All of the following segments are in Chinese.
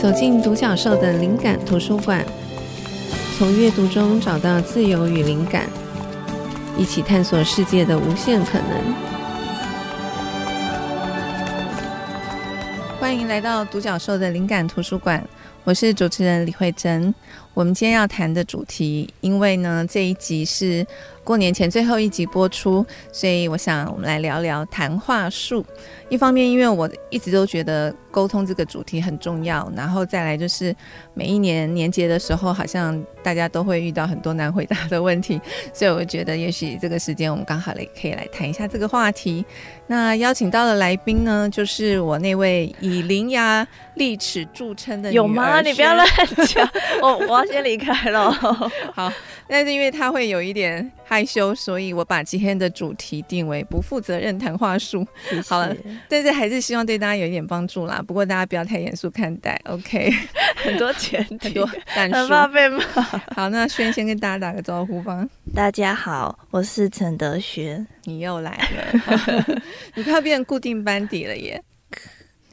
走进独角兽的灵感图书馆，从阅读中找到自由与灵感，一起探索世界的无限可能。欢迎来到独角兽的灵感图书馆，我是主持人李慧珍。我们今天要谈的主题，因为呢这一集是过年前最后一集播出，所以我想我们来聊聊谈话术。一方面，因为我一直都觉得沟通这个主题很重要，然后再来就是每一年年节的时候，好像大家都会遇到很多难回答的问题，所以我觉得也许这个时间我们刚好来可以来谈一下这个话题。那邀请到的来宾呢，就是我那位以伶牙俐齿著称的女。有吗？你不要乱讲，我我要先离开了。好，但是因为他会有一点害羞，所以我把今天的主题定为不负责任谈话术。谢谢好了。但是还是希望对大家有一点帮助啦。不过大家不要太严肃看待，OK？很多前提，很多但很怕被骂。好，那轩先跟大家打个招呼吧。大家好，我是陈德轩。你又来了，你快要变成固定班底了耶。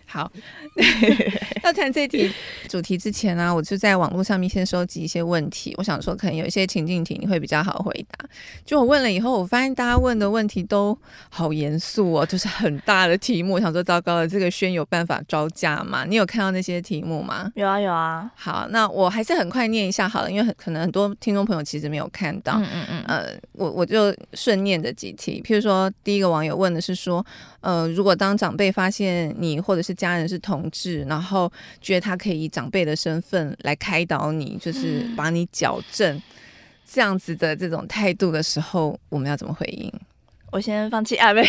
好，要谈这题主题之前呢、啊，我就在网络上面先收集一些问题。我想说，可能有一些情境题你会比较好回答。就我问了以后，我发现大家问的问题都好严肃哦，就是很大的题目。我想说，糟糕了，这个轩有办法招架吗？你有看到那些题目吗？有啊，有啊。好，那我还是很快念一下好了，因为很可能很多听众朋友其实没有看到。嗯嗯嗯。呃，我我就顺念的几题。譬如说，第一个网友问的是说，呃，如果当长辈发现你或者是家人是同志，然后觉得他可以以长辈的身份来开导你，就是把你矫正，这样子的这种态度的时候，我们要怎么回应？我先放弃啊，没有。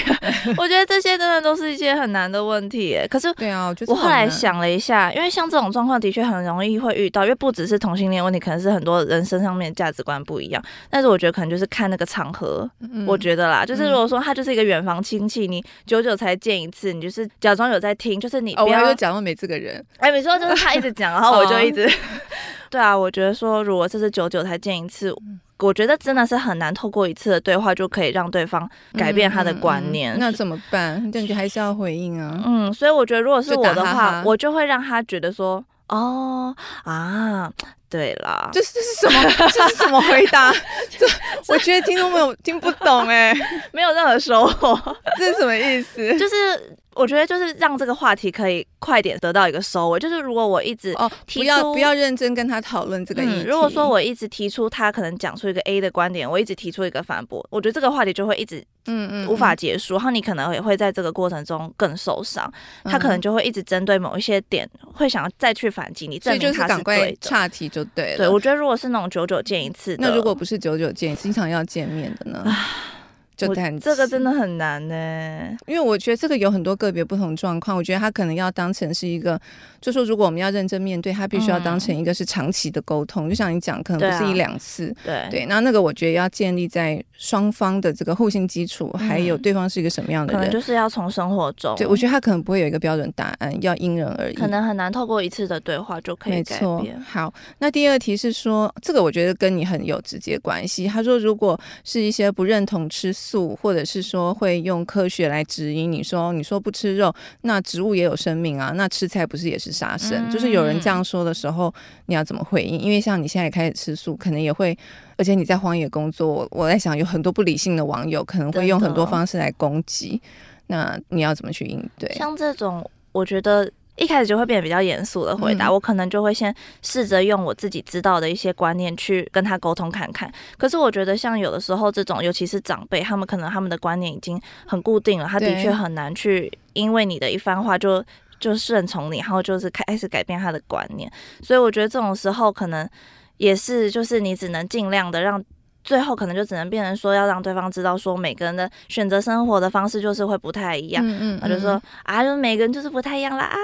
我觉得这些真的都是一些很难的问题耶。可是，对啊，我后来想了一下，因为像这种状况的确很容易会遇到，因为不只是同性恋问题，可能是很多人身上面价值观不一样。但是我觉得可能就是看那个场合，嗯、我觉得啦，就是如果说他就是一个远房亲戚，你久久才见一次，你就是假装有在听，就是你不要就假装没这个人。哎，你说就是他一直讲，然后我就 一直。对啊，我觉得说如果这是久久才见一次。我觉得真的是很难透过一次的对话就可以让对方改变他的观念。嗯嗯、那怎么办？感觉还是要回应啊。嗯，所以我觉得如果是我的话，哈哈我就会让他觉得说，哦啊，对啦，这是这是什么？这是什么回答？这我觉得听众朋友听不懂哎，没有任何收获。这是什么意思？就是。我觉得就是让这个话题可以快点得到一个收尾。就是如果我一直哦，不要不要认真跟他讨论这个议题。嗯，如果说我一直提出他可能讲出一个 A 的观点，我一直提出一个反驳，我觉得这个话题就会一直嗯嗯无法结束。然后你可能也会在这个过程中更受伤。他可能就会一直针对某一些点，会想要再去反击你，证明他是对的。岔题就对了。对，我觉得如果是那种久久见一次的，那如果不是久久见，经常要见面的呢？就谈这个真的很难呢，因为我觉得这个有很多个别不同状况。我觉得他可能要当成是一个，就说如果我们要认真面对，他必须要当成一个是长期的沟通。嗯、就像你讲，可能不是一两次，对、啊、对。那那个我觉得要建立在双方的这个互信基础，还有对方是一个什么样的人，可能就是要从生活中。对，我觉得他可能不会有一个标准答案，要因人而异。可能很难透过一次的对话就可以改变。没错。好，那第二题是说，这个我觉得跟你很有直接关系。他说，如果是一些不认同吃素，或者是说会用科学来指引你说，你说不吃肉，那植物也有生命啊，那吃菜不是也是杀生？嗯、就是有人这样说的时候，你要怎么回应？因为像你现在开始吃素，可能也会，而且你在荒野工作，我在想有很多不理性的网友可能会用很多方式来攻击，那你要怎么去应对？像这种，我觉得。一开始就会变得比较严肃的回答，嗯、我可能就会先试着用我自己知道的一些观念去跟他沟通看看。可是我觉得像有的时候这种，尤其是长辈，他们可能他们的观念已经很固定了，他的确很难去因为你的一番话就就顺从你，然后就是开始改变他的观念。所以我觉得这种时候可能也是就是你只能尽量的让。最后可能就只能变成说，要让对方知道说，每个人的选择生活的方式就是会不太一样。嗯嗯，嗯，就说啊，就每个人就是不太一样啦啊，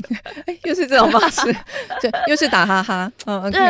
又是这种方式，对，又是打哈哈。嗯、哦，对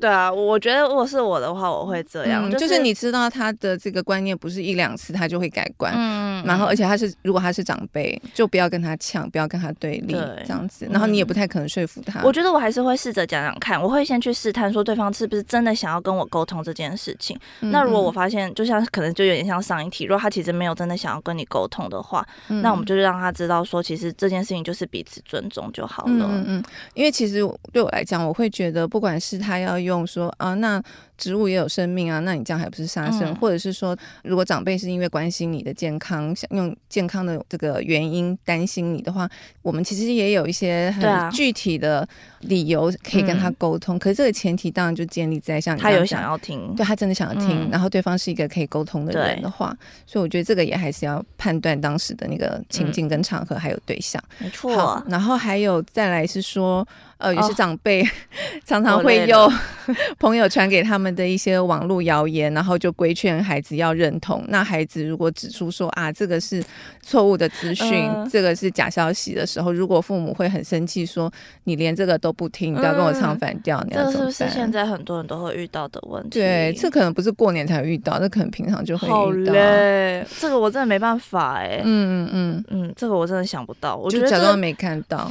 对啊，我觉得如果是我的话，我会这样，嗯就是、就是你知道他的这个观念不是一两次他就会改观。嗯然后而且他是如果他是长辈，就不要跟他呛，不要跟他对立，对这样子。然后你也不太可能说服他。我觉得我还是会试着讲讲看，我会先去试探说对方是不是真的想要跟我沟通这件事情。嗯、那如果我发现，就像可能就有点像上一题，如果他其实没有真的想要跟你沟通的话，嗯、那我们就让他知道说，其实这件事情就是彼此尊重就好了。嗯嗯，因为其实对我来讲，我会觉得不管是他要用说啊，那。植物也有生命啊，那你这样还不是杀生？嗯、或者是说，如果长辈是因为关心你的健康，想用健康的这个原因担心你的话，我们其实也有一些很具体的理由可以跟他沟通。啊嗯、可是这个前提当然就建立在像他有想要听，对他真的想要听，嗯、然后对方是一个可以沟通的人的话，所以我觉得这个也还是要判断当时的那个情境跟场合还有对象。没错，然后还有再来是说。呃，有些长辈 常常会用 朋友传给他们的一些网络谣言，然后就规劝孩子要认同。那孩子如果指出说啊，这个是错误的资讯，呃、这个是假消息的时候，如果父母会很生气，说你连这个都不听，你不要跟我唱反调，嗯、你要怎么办？这是不是现在很多人都会遇到的问题？对，这可能不是过年才遇到，这可能平常就会遇到。好嘞，这个我真的没办法哎、欸。嗯嗯嗯嗯，这个我真的想不到，我觉得就假装没看到。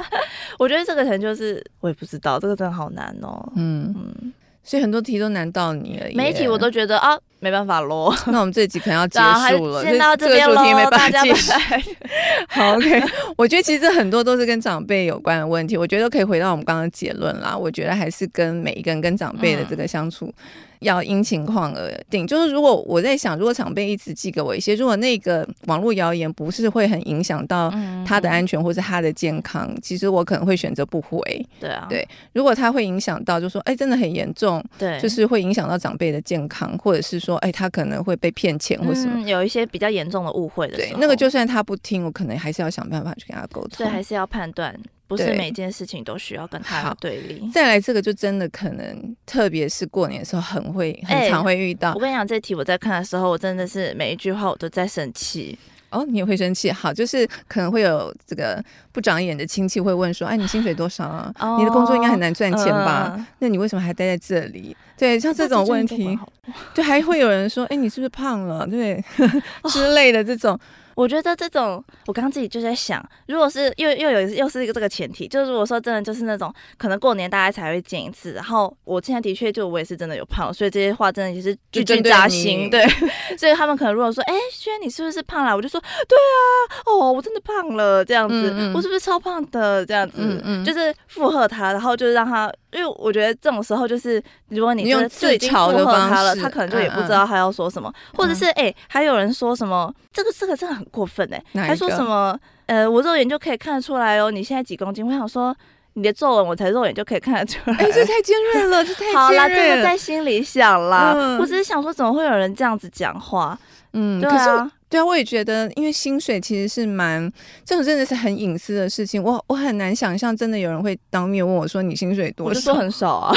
我觉得这个可能就是我也不知道，这个真的好难哦。嗯嗯，所以很多题都难到你了。每一题我都觉得啊，没办法喽。那我们这集可能要结束了，先到这边喽，大家拜拜。好，OK。我觉得其实很多都是跟长辈有关的问题，我觉得可以回到我们刚刚的结论啦。我觉得还是跟每一个人跟长辈的这个相处。嗯要因情况而定，就是如果我在想，如果长辈一直寄给我一些，如果那个网络谣言不是会很影响到他的安全或是他的健康，嗯、其实我可能会选择不回。对啊，对，如果他会影响到，就说哎，真的很严重，对，就是会影响到长辈的健康，或者是说哎，他可能会被骗钱或什么，嗯、有一些比较严重的误会的时候，对，那个就算他不听，我可能还是要想办法去跟他沟通，对，还是要判断。不是每件事情都需要跟他对立。再来这个就真的可能，特别是过年的时候，很会很常会遇到。欸、我跟你讲，这题我在看的时候，我真的是每一句话我都在生气。哦，你也会生气？好，就是可能会有这个不长眼的亲戚会问说：“哎，你薪水多少啊？哦、你的工作应该很难赚钱吧？呃、那你为什么还待在这里？”对，像这种问题，就还会有人说：“哎，你是不是胖了？”对 之类的这种。我觉得这种，我刚刚自己就在想，如果是又又有又是一个这个前提，就是如果说真的就是那种可能过年大家才会见一次，然后我现在的确就我也是真的有胖，所以这些话真的也是句句扎心，对，所以他们可能如果说，哎，轩你是不是胖了？我就说，对啊，哦，我真的胖了，这样子，嗯嗯我是不是超胖的？这样子，嗯嗯就是附和他，然后就是让他，因为我觉得这种时候就是，如果你用最近附和他了，他可能就也不知道他要说什么，或者是哎，还有人说什么，这个这个真的很。过分哎、欸，还说什么？呃，我肉眼就可以看得出来哦。你现在几公斤？我想说，你的皱纹我才肉眼就可以看得出来。哎、欸，这太尖锐了，这太尖锐了。好啦，这个在心里想啦。嗯、我只是想说，怎么会有人这样子讲话？嗯，对啊，可是对啊，我也觉得，因为薪水其实是蛮这种真的是很隐私的事情。我我很难想象，真的有人会当面问我说：“你薪水多少？”我就说很少啊。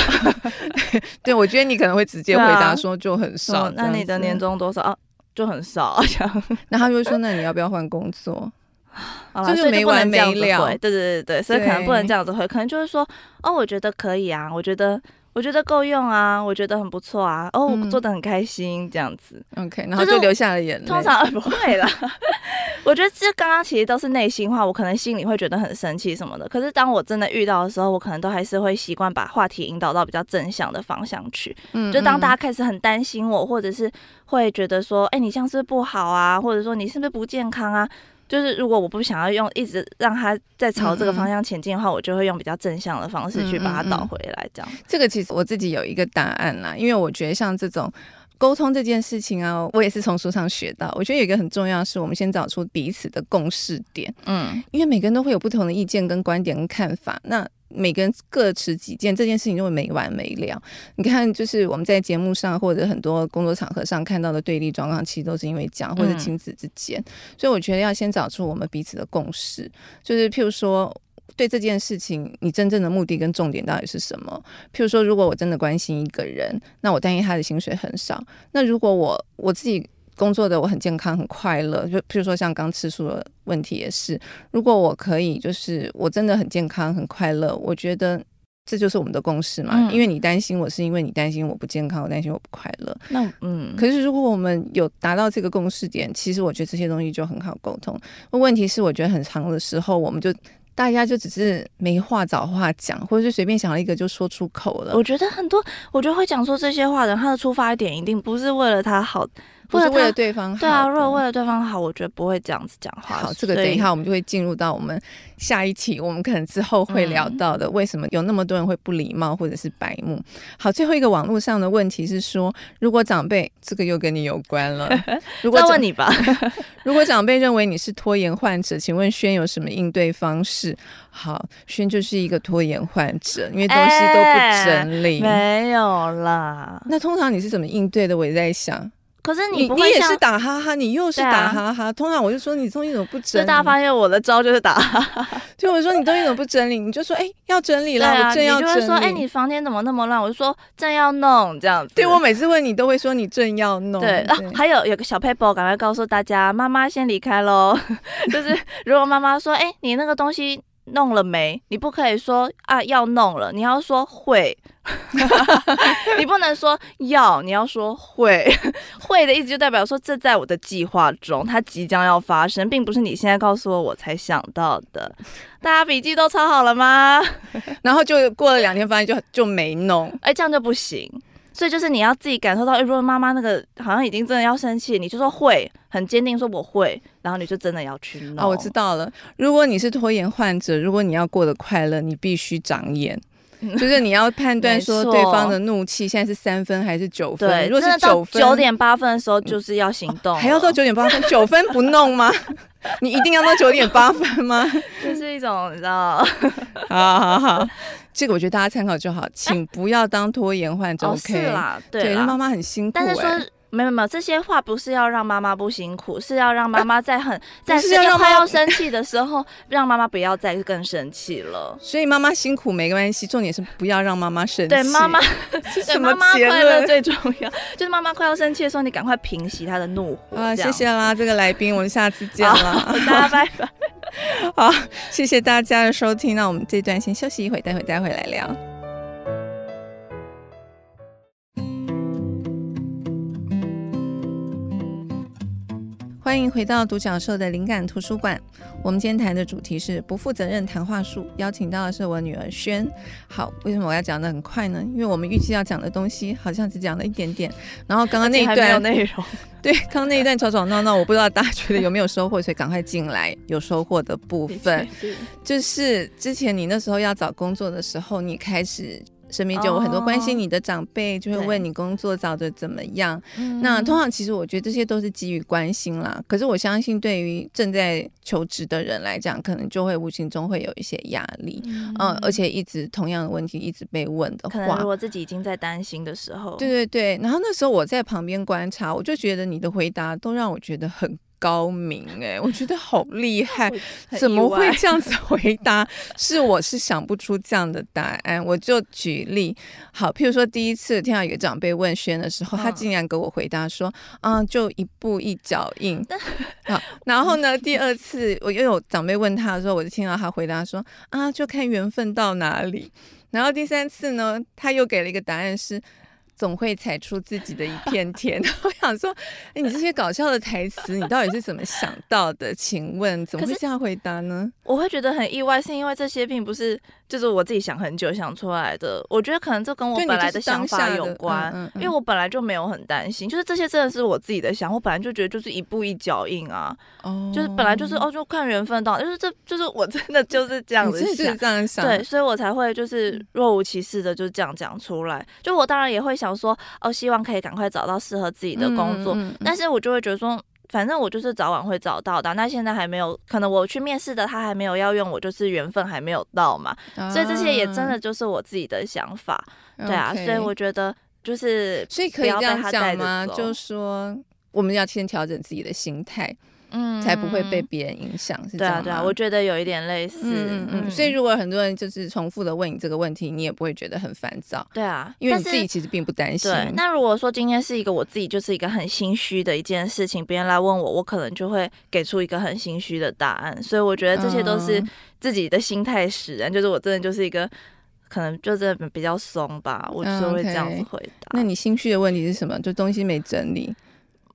对，我觉得你可能会直接回答说就很少。啊、那你的年终多少啊？就很少，这样，那他就会说：“那你要不要换工作？”啦就是没完没了。对对对对，所以可能不能这样子回，可能就是说：“哦，我觉得可以啊，我觉得。”我觉得够用啊，我觉得很不错啊，哦，我做的很开心，这样子。OK，然后就流下了眼泪。通常 不会啦，我觉得这刚刚其实都是内心话，我可能心里会觉得很生气什么的。可是当我真的遇到的时候，我可能都还是会习惯把话题引导到比较正向的方向去。嗯，就当大家开始很担心我，或者是会觉得说，哎，你这样是不是不好啊？或者说你是不是不健康啊？就是如果我不想要用一直让他在朝这个方向前进的话，嗯嗯我就会用比较正向的方式去把它导回来。这样，这个其实我自己有一个答案啦，因为我觉得像这种沟通这件事情啊，我也是从书上学到。我觉得有一个很重要的是，我们先找出彼此的共识点。嗯，因为每个人都会有不同的意见、跟观点、跟看法。那每个人各持己见，这件事情就会没完没了。你看，就是我们在节目上或者很多工作场合上看到的对立状况，其实都是因为这样，或者亲子之间。嗯、所以我觉得要先找出我们彼此的共识，就是譬如说，对这件事情，你真正的目的跟重点到底是什么？譬如说，如果我真的关心一个人，那我担心他的薪水很少。那如果我我自己。工作的我很健康很快乐，就譬如说像刚吃素的问题也是，如果我可以就是我真的很健康很快乐，我觉得这就是我们的共识嘛。嗯、因为你担心我是因为你担心我不健康，我担心我不快乐。那嗯，可是如果我们有达到这个共识点，其实我觉得这些东西就很好沟通。问题是，我觉得很长的时候，我们就大家就只是没话找话讲，或者是随便想了一个就说出口了。我觉得很多，我觉得会讲出这些话的人，他的出发点一定不是为了他好。不是为了对方好，对啊，如果为了对方好，我觉得不会这样子讲话。好，这个等一下我们就会进入到我们下一期，我们可能之后会聊到的，为什么有那么多人会不礼貌或者是白目。好，最后一个网络上的问题是说，如果长辈，这个又跟你有关了。如果问你吧，如果长辈认为你是拖延患者，请问轩有什么应对方式？好，轩就是一个拖延患者，因为东西都不整理。欸、没有啦。那通常你是怎么应对的？我也在想。可是你你也是打哈哈，你又是打哈哈。啊、通常我就说你东西怎么不整理？大家发现我的招就是打哈哈。就我说你东西怎么不整理？你就说哎、欸、要整理了，啊、我正要整理。你就会说哎、欸、你房间怎么那么乱？我就说正要弄这样子。对，我每次问你都会说你正要弄。对，对啊，还有有个小 paper，，赶快告诉大家，妈妈先离开喽。就是如果妈妈说哎、欸、你那个东西弄了没？你不可以说啊要弄了，你要说会。你不能说要，你要说会。会的意思就代表说，这在我的计划中，它即将要发生，并不是你现在告诉我我才想到的。大家笔记都抄好了吗？然后就过了两天，发现就就没弄，哎、欸，这样就不行。所以就是你要自己感受到，哎、欸，如果妈妈那个好像已经真的要生气，你就说会，很坚定说我会，然后你就真的要去弄。哦，我知道了。如果你是拖延患者，如果你要过得快乐，你必须长眼。就是你要判断说对方的怒气现在是三分还是九分？对，如果是九分，九点八分的时候就是要行动，还要到九点八分，九分不弄吗？你一定要到九点八分吗？这是一种你知道？好好好，这个我觉得大家参考就好，请不要当拖延患者。OK，是啦，对，妈妈很辛苦，但是说。没有没有，这些话不是要让妈妈不辛苦，是要让妈妈在很在快要生气的时候，让妈妈不要再更生气了。所以妈妈辛苦没关系，重点是不要让妈妈生气。对，妈妈 对妈妈快乐最重要？就是妈妈快要生气的时候，你赶快平息她的怒火。啊，谢谢啦，这个来宾，我们下次见了，大家拜拜。好，谢谢大家的收听，那我们这段先休息一会，待会再回来聊。欢迎回到独角兽的灵感图书馆。我们今天谈的主题是不负责任谈话术，邀请到的是我女儿轩。好，为什么我要讲得很快呢？因为我们预计要讲的东西好像只讲了一点点。然后刚刚那一段没有内容，对，刚刚那一段吵吵闹闹，我不知道大家觉得有没有收获，所以赶快进来有收获的部分，就是之前你那时候要找工作的时候，你开始。身边就有很多关心你的长辈，就会问你工作找的怎么样。那通常其实我觉得这些都是基于关心啦。可是我相信，对于正在求职的人来讲，可能就会无形中会有一些压力。嗯，而且一直同样的问题一直被问的话，可能如果自己已经在担心的时候，对对对。然后那时候我在旁边观察，我就觉得你的回答都让我觉得很。高明哎、欸，我觉得好厉害，怎么会这样子回答？是我是想不出这样的答案。我就举例，好，譬如说第一次听到一个长辈问轩的时候，他竟然给我回答说：“啊、嗯，就一步一脚印。”好，然后呢，第二次我又有长辈问他的时候，我就听到他回答说：“啊，就看缘分到哪里。”然后第三次呢，他又给了一个答案是。总会踩出自己的一片天。我想说，哎，你这些搞笑的台词，你到底是怎么想到的？请问怎么会这样回答呢？我会觉得很意外，是因为这些并不是就是我自己想很久想出来的。我觉得可能这跟我本来的想法有关，嗯嗯嗯、因为我本来就没有很担心，就是这些真的是我自己的想，我本来就觉得就是一步一脚印啊，哦，就是本来就是哦，就看缘分到，就是这就是我真的就是这样子想，是这样想，对，所以我才会就是若无其事的就这样讲出来。就我当然也会想。说哦，希望可以赶快找到适合自己的工作，但是我就会觉得说，反正我就是早晚会找到的。那现在还没有，可能我去面试的他还没有要用我，就是缘分还没有到嘛。啊、所以这些也真的就是我自己的想法，对啊。所以我觉得就是，所以可以这样讲吗？就是说，我们要先调整自己的心态。嗯，才不会被别人影响，是这样吗？对啊，对啊，我觉得有一点类似。嗯嗯，所以如果很多人就是重复的问你这个问题，你也不会觉得很烦躁。对啊，因为你自己其实并不担心。对，那如果说今天是一个我自己就是一个很心虚的一件事情，别人来问我，我可能就会给出一个很心虚的答案。所以我觉得这些都是自己的心态使然，就是我真的就是一个。可能就是比较松吧，我就会这样子回答。那你心虚的问题是什么？就东西没整理。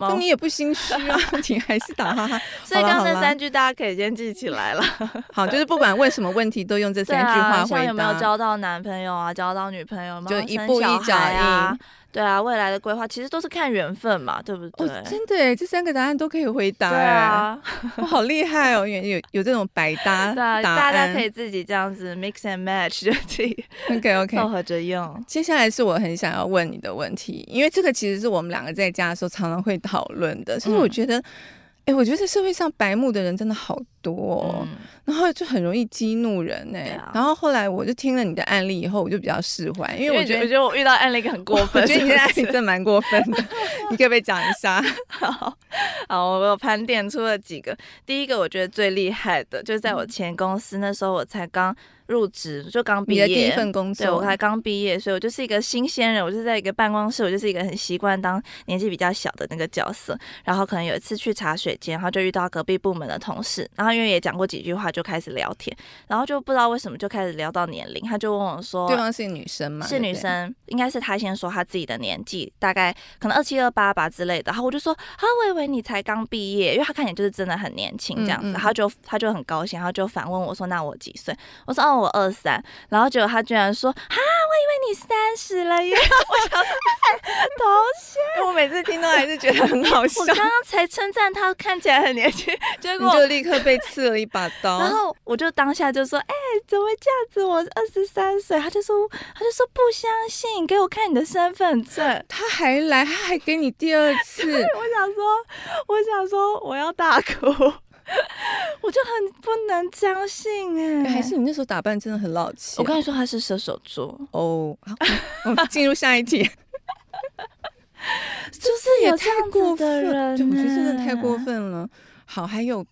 那你也不心虚啊，你还是打哈哈。所以刚那三句大家可以先记起来了。好，就是不管问什么问题，都用这三句话回答。像有没有交到男朋友啊？交到女朋友吗？就一步一脚印。对啊，未来的规划其实都是看缘分嘛，对不对？哦、真的哎，这三个答案都可以回答。对啊，我好厉害哦，有有有这种百搭 答案，大家可以自己这样子 mix and match 就可以 OK OK 凑合着用。接下来是我很想要问你的问题，因为这个其实是我们两个在家的时候常常会讨论的，所以我觉得。嗯哎、欸，我觉得这社会上白目的人真的好多，哦，嗯、然后就很容易激怒人哎。啊、然后后来我就听了你的案例以后，我就比较释怀，因为我觉得我觉得我遇到案例很过分，我觉得你的案例真的蛮过分的，你可不可以讲一下？好，好，我盘点出了几个。第一个我觉得最厉害的，就是在我前公司那时候，我才刚。入职就刚毕业，你的第一份工作，对，我才刚毕业，所以我就是一个新鲜人，我就在一个办公室，我就是一个很习惯当年纪比较小的那个角色。然后可能有一次去茶水间，然后就遇到隔壁部门的同事，然后因为也讲过几句话，就开始聊天，然后就不知道为什么就开始聊到年龄，他就问我说：“对方是女生吗？”是女生，应该是他先说他自己的年纪，大概可能二七二八吧之类的。然后我就说：“啊，我以为你才刚毕业，因为他看起来就是真的很年轻这样子。嗯嗯”然后就他就很高兴，然后就反问我说：“那我几岁？”我说：“哦，我二三。”然后结果他居然说：“啊，我以为你三十了耶！”我想说：“同学，我每次听到还是觉得很好笑。”我刚刚才称赞他看起来很年轻，结果就立刻被刺了一把刀。然后我就当下就说：“哎，怎么会这样子？我二十三岁。”他就说：“他就说不相信，给我看你的身份证。”他还来，他还给你第二次。我想说，我想说，我要大哭。我就很不能相信哎、欸，还是你那时候打扮真的很老气。我跟你说他是射手座哦。好，我们进入下一题，就是也太过分我觉得真的太过分了。好，还有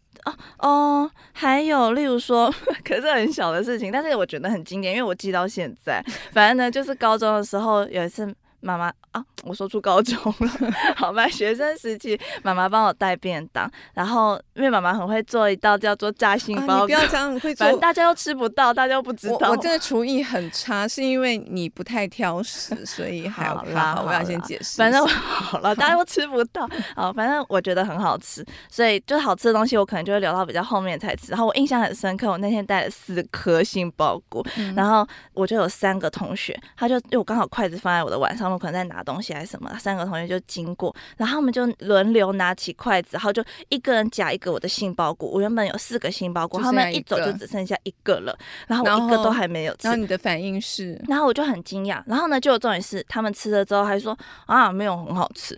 哦，还有例如说，可是很小的事情，但是我觉得很经典，因为我记到现在。反正呢，就是高中的时候有一次。妈妈啊，我说出高中了，好吧，学生时期，妈妈帮我带便当，然后因为妈妈很会做一道叫做炸杏鲍，啊、你不要讲很会做，反正大家又吃不到，大家又不知道。我，我真的厨艺很差，是因为你不太挑食，所以还好啦。好，我要先解释。反正好了，大家又吃不到，好，反正我觉得很好吃，所以就好吃的东西我可能就会留到比较后面才吃。然后我印象很深刻，我那天带了四颗杏鲍菇，嗯、然后我就有三个同学，他就因为我刚好筷子放在我的碗上面。可能在拿东西还是什么，三个同学就经过，然后他们就轮流拿起筷子，然后就一个人夹一个我的杏鲍菇。我原本有四个杏鲍菇，他们一走就只剩下一个了，然后我一个都还没有吃。然后你的反应是？然后我就很惊讶，然后呢，就有重点是他们吃了之后还说啊，没有很好吃，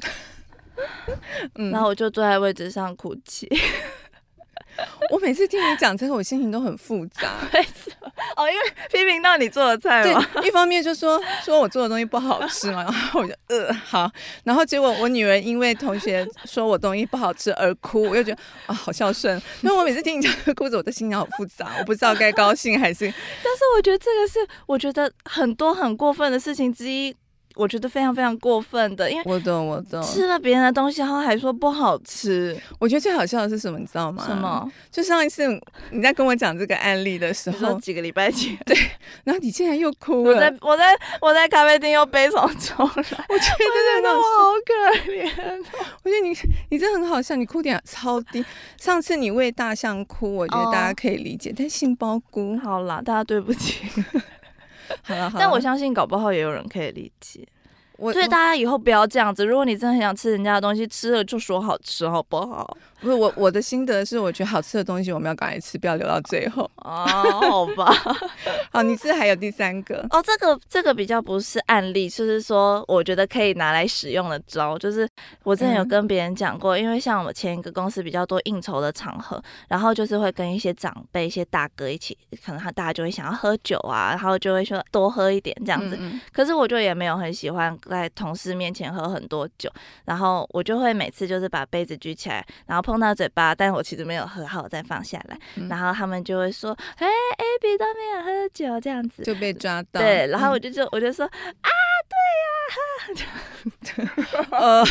嗯、然后我就坐在位置上哭泣。我每次听你讲这个，我心情都很复杂。哦，因为批评到你做的菜嘛。对，一方面就说说我做的东西不好吃嘛，然后我就呃好，然后结果我女儿因为同学说我东西不好吃而哭，我又觉得啊好孝顺。因为我每次听你讲这个故事，我的心情好复杂，我不知道该高兴还是。但是我觉得这个是我觉得很多很过分的事情之一。我觉得非常非常过分的，因为我懂我懂，吃了别人的东西，然后还说不好吃。我觉得最好笑的是什么，你知道吗？什么？就上一次你在跟我讲这个案例的时候，几个礼拜前，对，然后你竟然又哭了。我在我在我在咖啡厅又悲从中来，我觉得真的我好可怜。我觉得你你真的很好笑，你哭点超低。上次你为大象哭，我觉得大家可以理解，但杏鲍菇，好啦，大家对不起。好了，但我相信搞不好也有人可以理解。所以大家以后不要这样子。如果你真的很想吃人家的东西，吃了就说好吃，好不好？不是我我的心得是，我觉得好吃的东西我们要赶快吃，不要留到最后。哦，好吧。好，你是还有第三个哦？这个这个比较不是案例，就是说我觉得可以拿来使用的招，就是我之前有跟别人讲过，嗯、因为像我前一个公司比较多应酬的场合，然后就是会跟一些长辈、一些大哥一起，可能他大家就会想要喝酒啊，然后就会说多喝一点这样子。嗯嗯，可是我就也没有很喜欢。在同事面前喝很多酒，然后我就会每次就是把杯子举起来，然后碰到嘴巴，但是我其实没有喝好，我再放下来，嗯、然后他们就会说：“哎，Abby 都没有喝酒，这样子就被抓到。”对，然后我就就我就说：“嗯、啊，对呀、啊，呃，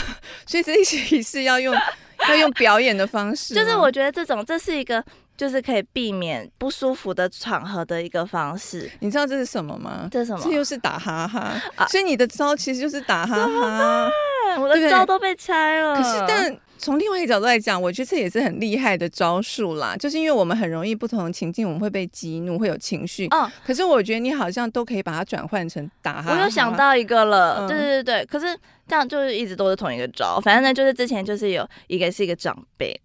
所以这一期是要用 要用表演的方式，就是我觉得这种这是一个。”就是可以避免不舒服的场合的一个方式。你知道这是什么吗？这是什么？这又是打哈哈。啊、所以你的招其实就是打哈哈。我的招都被拆了。可是，但从另外一个角度来讲，我觉得这也是很厉害的招数啦。就是因为我们很容易不同的情境，我们会被激怒，会有情绪。嗯。可是我觉得你好像都可以把它转换成打哈哈。我又想到一个了。嗯、对对对。可是这样就是一直都是同一个招。反正呢，就是之前就是有一个是一个长辈。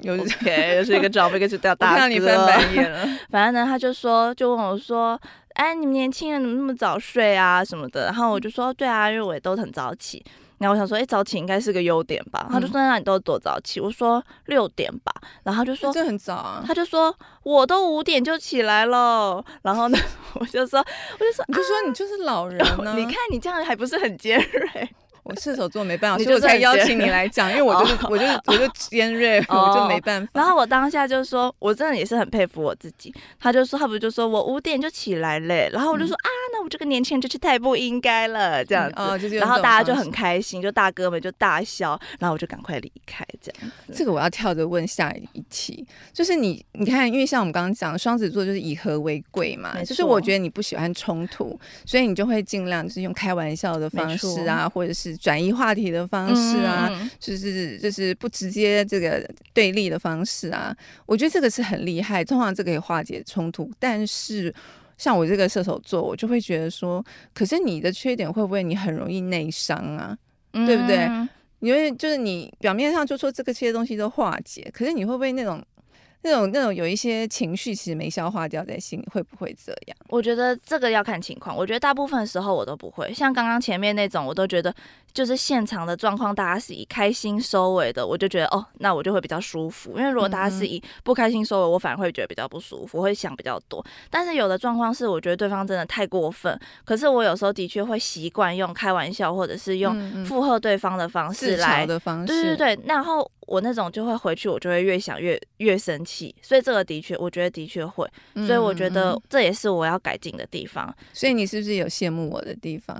有 OK，又是一个长辈，一个是大大哥。你翻白眼了。反正呢，他就说，就问我说：“哎，你们年轻人怎么那么早睡啊？什么的？”然后我就说：“对啊，因为我也都很早起。”然后我想说：“哎，早起应该是个优点吧？”他就说：“那你都多早起？”我说：“六点吧。”然后他就说：“这很早啊。”他就说：“我都五点就起来了。”然后呢，我就说：“我就说，你就说你就是老人呢？你看你这样还不是很尖锐？”我射手座没办法，所以我才邀请你来讲，因为我就是我就是我就尖锐，我就没办法。然后我当下就说，我真的也是很佩服我自己。他就说，他不就说我五点就起来嘞，然后我就说啊，那我这个年轻人真是太不应该了，这样子。然后大家就很开心，就大哥们就大笑，然后我就赶快离开，这样子。这个我要跳着问下一题，就是你你看，因为像我们刚刚讲，双子座就是以和为贵嘛，就是我觉得你不喜欢冲突，所以你就会尽量就是用开玩笑的方式啊，或者是转移话题的。方式啊，嗯、就是就是不直接这个对立的方式啊，我觉得这个是很厉害，通常这个可以化解冲突。但是像我这个射手座，我就会觉得说，可是你的缺点会不会你很容易内伤啊？嗯、对不对？因为就是你表面上就说这个些东西都化解，可是你会不会那种？那种那种有一些情绪其实没消化掉在心里，会不会这样？我觉得这个要看情况。我觉得大部分时候我都不会，像刚刚前面那种，我都觉得就是现场的状况，大家是以开心收尾的，我就觉得哦，那我就会比较舒服。因为如果大家是以不开心收尾，我反而会觉得比较不舒服，我会想比较多。但是有的状况是，我觉得对方真的太过分，可是我有时候的确会习惯用开玩笑或者是用附和对方的方式来，的方式，对对对，然后。我那种就会回去，我就会越想越越生气，所以这个的确，我觉得的确会，所以我觉得这也是我要改进的地方。所以你是不是有羡慕我的地方？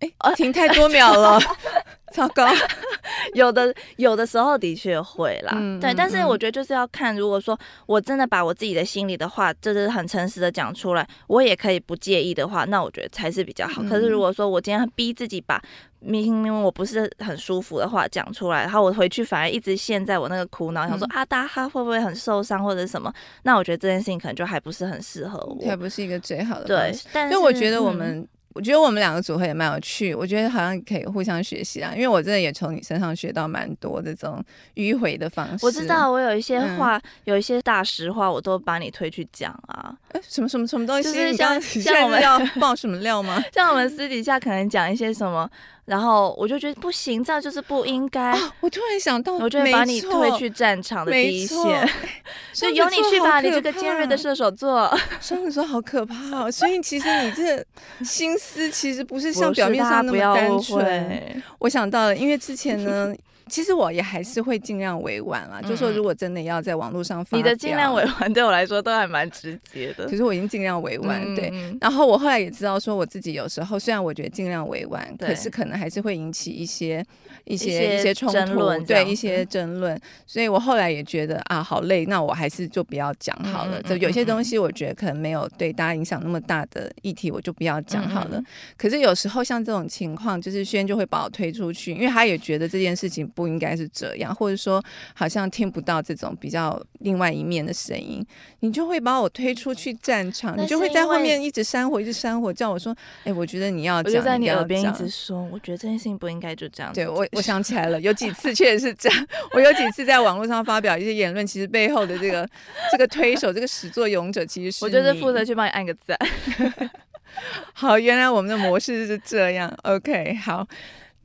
哎，停太多秒了，糟糕。有的有的时候的确会啦，嗯、对，但是我觉得就是要看，如果说我真的把我自己的心里的话，就是很诚实的讲出来，我也可以不介意的话，那我觉得才是比较好。嗯、可是如果说我今天逼自己把明明我不是很舒服的话讲出来，然后我回去反而一直陷在我那个苦恼，嗯、想说啊，大家会不会很受伤或者什么？那我觉得这件事情可能就还不是很适合我，还不是一个最好的。对，但是我觉得我们。嗯我觉得我们两个组合也蛮有趣，我觉得好像可以互相学习啊，因为我真的也从你身上学到蛮多这种迂回的方式。我知道我有一些话，嗯、有一些大实话，我都把你推去讲啊。哎，什么什么什么东西？就是像像我们要爆什么料吗？像我们私底下可能讲一些什么。然后我就觉得不行，这样就是不应该。啊、我突然想到，我就会把你推去战场的第一线，所以由你去吧，你这个尖锐的射手座。双子座好可怕哦，所以其实你这心思其实不是像表面上那么单纯。我想到了，因为之前呢。其实我也还是会尽量委婉啦，嗯、就说如果真的要在网络上发，你的尽量委婉对我来说都还蛮直接的。可是我已经尽量委婉，对。嗯、然后我后来也知道，说我自己有时候虽然我觉得尽量委婉，可是可能还是会引起一些一些一些冲突，对一些争论。所以我后来也觉得啊，好累，那我还是就不要讲好了。嗯、就有些东西我觉得可能没有对大家影响那么大的议题，我就不要讲好了。嗯、可是有时候像这种情况，就是轩就会把我推出去，因为他也觉得这件事情。不应该是这样，或者说好像听不到这种比较另外一面的声音，你就会把我推出去战场，你就会在后面一直煽火，一直煽火，叫我说：“哎，我觉得你要讲，我就在你耳边一直说，我觉得这件事情不应该就这样。”对我，我想起来了，有几次确实是这样。我有几次在网络上发表一些言论，其实背后的这个这个推手，这个始作俑者，其实是我就是负责去帮你按个赞。好，原来我们的模式是这样。OK，好，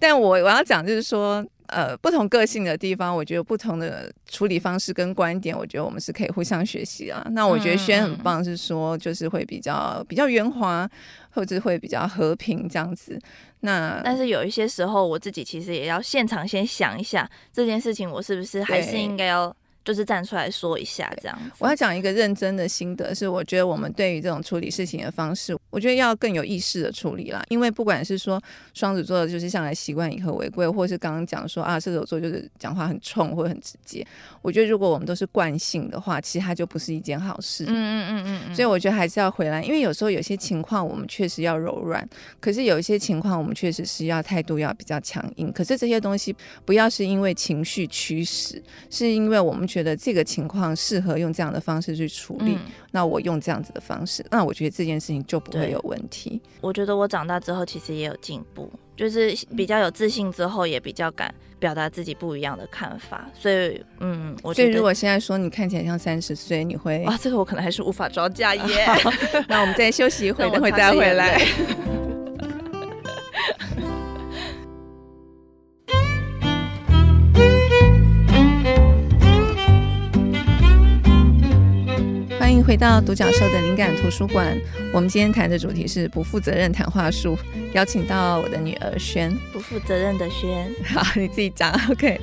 但我我要讲就是说。呃，不同个性的地方，我觉得不同的处理方式跟观点，我觉得我们是可以互相学习啊。那我觉得轩很棒，是说就是会比较比较圆滑，或者会比较和平这样子。那但是有一些时候，我自己其实也要现场先想一下这件事情，我是不是还是应该要就是站出来说一下这样子。我要讲一个认真的心得，是我觉得我们对于这种处理事情的方式。我觉得要更有意识的处理啦，因为不管是说双子座就是向来习惯以和为贵，或是刚刚讲说啊射手座就是讲话很冲或者很直接，我觉得如果我们都是惯性的话，其实它就不是一件好事。嗯嗯嗯嗯。所以我觉得还是要回来，因为有时候有些情况我们确实要柔软，可是有一些情况我们确实是要态度要比较强硬。可是这些东西不要是因为情绪驱使，是因为我们觉得这个情况适合用这样的方式去处理，嗯、那我用这样子的方式，那我觉得这件事情就不会。会有问题。我觉得我长大之后其实也有进步，就是比较有自信之后，也比较敢表达自己不一样的看法。所以，嗯，我觉得如果现在说你看起来像三十岁，你会啊，这个我可能还是无法招架耶。那我们再休息一会，等会再回来。回到独角兽的灵感图书馆，我们今天谈的主题是不负责任谈话术，邀请到我的女儿轩，不负责任的轩，好，你自己讲。OK，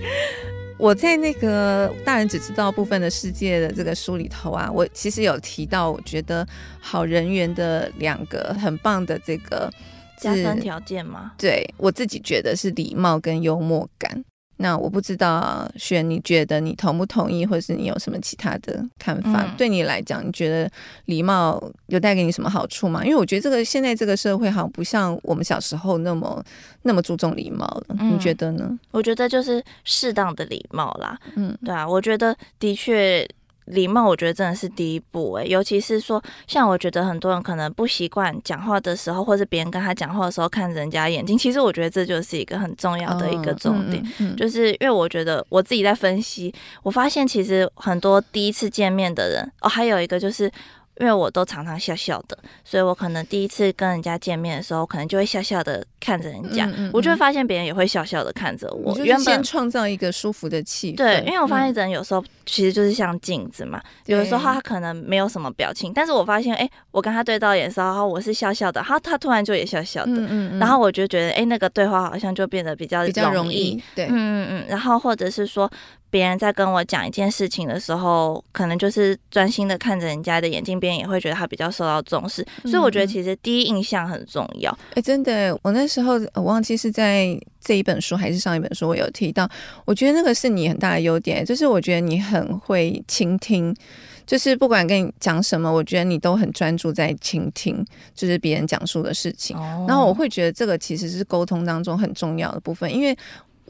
我在那个大人只知道部分的世界的这个书里头啊，我其实有提到，我觉得好人缘的两个很棒的这个加分条件吗？对，我自己觉得是礼貌跟幽默感。那我不知道，轩，你觉得你同不同意，或者是你有什么其他的看法？嗯、对你来讲，你觉得礼貌有带给你什么好处吗？因为我觉得这个现在这个社会好像不像我们小时候那么那么注重礼貌了。嗯、你觉得呢？我觉得就是适当的礼貌啦。嗯，对啊，我觉得的确。礼貌，我觉得真的是第一步诶，尤其是说，像我觉得很多人可能不习惯讲话的时候，或者别人跟他讲话的时候看人家眼睛。其实我觉得这就是一个很重要的一个重点，哦嗯嗯、就是因为我觉得我自己在分析，我发现其实很多第一次见面的人，哦，还有一个就是。因为我都常常笑笑的，所以我可能第一次跟人家见面的时候，可能就会笑笑的看着人家，嗯嗯嗯、我就会发现别人也会笑笑的看着我。原本创造一个舒服的气氛。对，因为我发现人有时候其实就是像镜子嘛，嗯、有的时候他可能没有什么表情，但是我发现，哎，我跟他对到眼的时候，我是笑笑的，他他突然就也笑笑的，嗯嗯、然后我就觉得，哎，那个对话好像就变得比较比较容易，对，嗯嗯嗯，然后或者是说。别人在跟我讲一件事情的时候，可能就是专心的看着人家的眼睛，别人也会觉得他比较受到重视。所以我觉得其实第一印象很重要。哎、嗯，真的，我那时候我忘记是在这一本书还是上一本书，我有提到，我觉得那个是你很大的优点，就是我觉得你很会倾听，就是不管跟你讲什么，我觉得你都很专注在倾听，就是别人讲述的事情。哦、然后我会觉得这个其实是沟通当中很重要的部分，因为。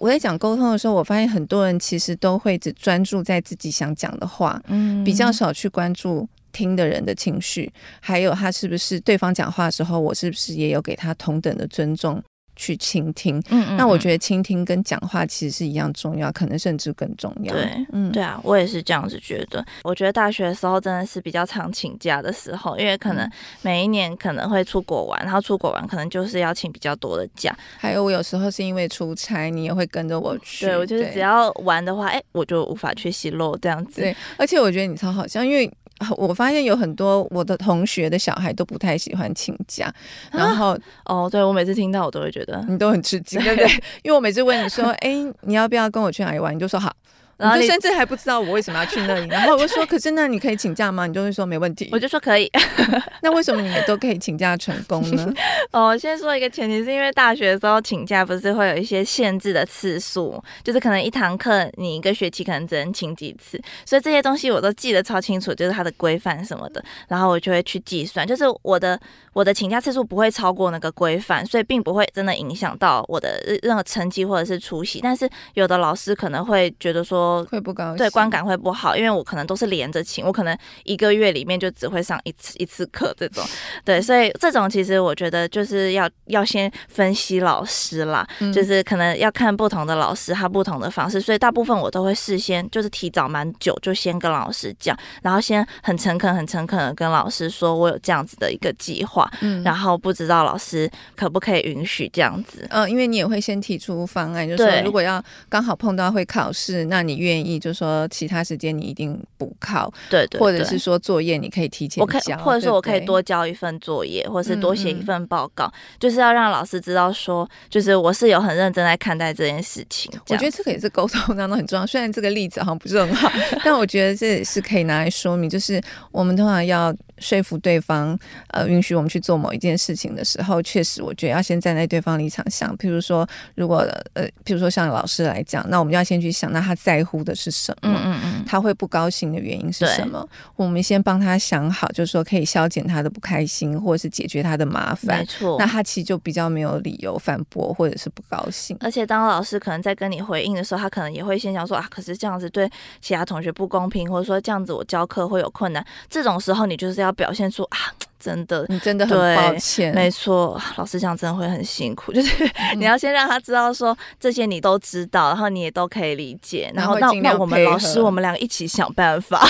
我在讲沟通的时候，我发现很多人其实都会只专注在自己想讲的话，嗯，比较少去关注听的人的情绪，还有他是不是对方讲话的时候，我是不是也有给他同等的尊重。去倾听，嗯，嗯，那我觉得倾听跟讲话其实是一样重要，可能甚至更重要。对，嗯，对啊，我也是这样子觉得。我觉得大学的时候真的是比较常请假的时候，因为可能每一年可能会出国玩，然后出国玩可能就是要请比较多的假。还有我有时候是因为出差，你也会跟着我去。对，我就是只要玩的话，哎对，我就无法去洗漏这样子。对，而且我觉得你超好笑，因为。我发现有很多我的同学的小孩都不太喜欢请假，然后、啊、哦，对，我每次听到我都会觉得你都很吃惊，对不对？因为我每次问你说，哎，你要不要跟我去哪里玩？你就说好。然后你甚至还不知道我为什么要去那里，然后我就说，可是那你可以请假吗？你就会说没问题，我就说可以。那为什么你们都可以请假成功呢？哦，先说一个前提，是因为大学的时候请假不是会有一些限制的次数，就是可能一堂课你一个学期可能只能请几次，所以这些东西我都记得超清楚，就是它的规范什么的，然后我就会去计算，就是我的我的请假次数不会超过那个规范，所以并不会真的影响到我的任何成绩或者是出席。但是有的老师可能会觉得说。会不高兴，对，观感会不好，因为我可能都是连着请，我可能一个月里面就只会上一次一次课这种，对，所以这种其实我觉得就是要要先分析老师啦，嗯、就是可能要看不同的老师他不同的方式，所以大部分我都会事先就是提早蛮久就先跟老师讲，然后先很诚恳很诚恳的跟老师说我有这样子的一个计划，嗯，然后不知道老师可不可以允许这样子，嗯，因为你也会先提出方案，就是说如果要刚好碰到会考试，那你。愿意就说其他时间你一定补考，对，对对，或者是说作业你可以提前交，我可以，或者说我可以多交一份作业，或者是多写一份报告，嗯嗯，就是要让老师知道说，就是我是有很认真在看待这件事情。我觉得这个也是沟通当中很重要，虽然这个例子好像不是很好，但我觉得这也是可以拿来说明，就是我们通常要。说服对方，呃，允许我们去做某一件事情的时候，确实，我觉得要先站在对方立场想。譬如说，如果呃，譬如说像老师来讲，那我们要先去想，那他在乎的是什么？嗯嗯，他会不高兴的原因是什么？我们先帮他想好，就是说可以消减他的不开心，或者是解决他的麻烦。没错，那他其实就比较没有理由反驳或者是不高兴。而且，当老师可能在跟你回应的时候，他可能也会先想说啊，可是这样子对其他同学不公平，或者说这样子我教课会有困难。这种时候，你就是要表现出啊。真的，你真的很抱歉。没错，老师讲真的会很辛苦，就是你要先让他知道说这些你都知道，然后你也都可以理解，然后那那我们老师我们两个一起想办法。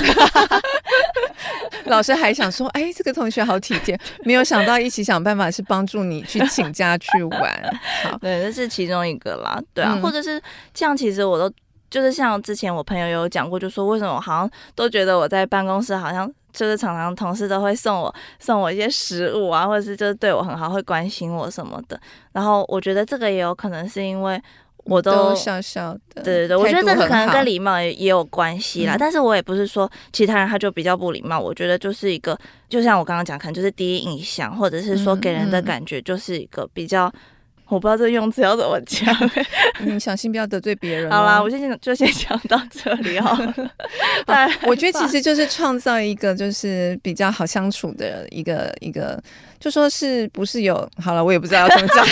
老师还想说，哎，这个同学好体贴，没有想到一起想办法是帮助你去请假去玩。好，对，这是其中一个啦。对啊，嗯、或者是这样，其实我都就是像之前我朋友有讲过，就说为什么我好像都觉得我在办公室好像。就是常常同事都会送我送我一些食物啊，或者是就是对我很好，会关心我什么的。然后我觉得这个也有可能是因为我都，都笑笑的，对对对，我觉得这个可能跟礼貌也也有关系啦。嗯、但是我也不是说其他人他就比较不礼貌，我觉得就是一个，就像我刚刚讲，可能就是第一印象，或者是说给人的感觉就是一个比较。我不知道这用词要怎么讲，你小心不要得罪别人。好啦，我先就先讲到这里好了。好，我觉得其实就是创造一个就是比较好相处的一个一个，就说是不是有好了，我也不知道要怎么讲，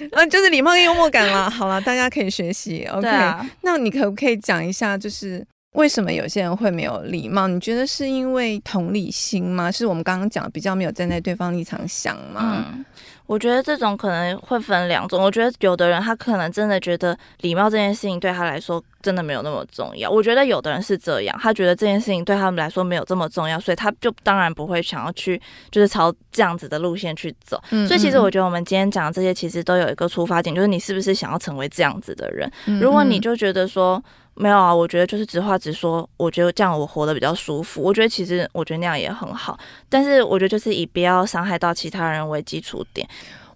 嗯，就是礼貌跟幽默感啦。好了，大家可以学习。OK，啊，那你可不可以讲一下，就是为什么有些人会没有礼貌？你觉得是因为同理心吗？是我们刚刚讲的比较没有站在对方立场想吗？嗯我觉得这种可能会分两种。我觉得有的人他可能真的觉得礼貌这件事情对他来说真的没有那么重要。我觉得有的人是这样，他觉得这件事情对他们来说没有这么重要，所以他就当然不会想要去就是朝这样子的路线去走。嗯嗯。所以其实我觉得我们今天讲的这些其实都有一个出发点，就是你是不是想要成为这样子的人？如果你就觉得说。没有啊，我觉得就是直话直说，我觉得这样我活得比较舒服。我觉得其实我觉得那样也很好，但是我觉得就是以不要伤害到其他人为基础点。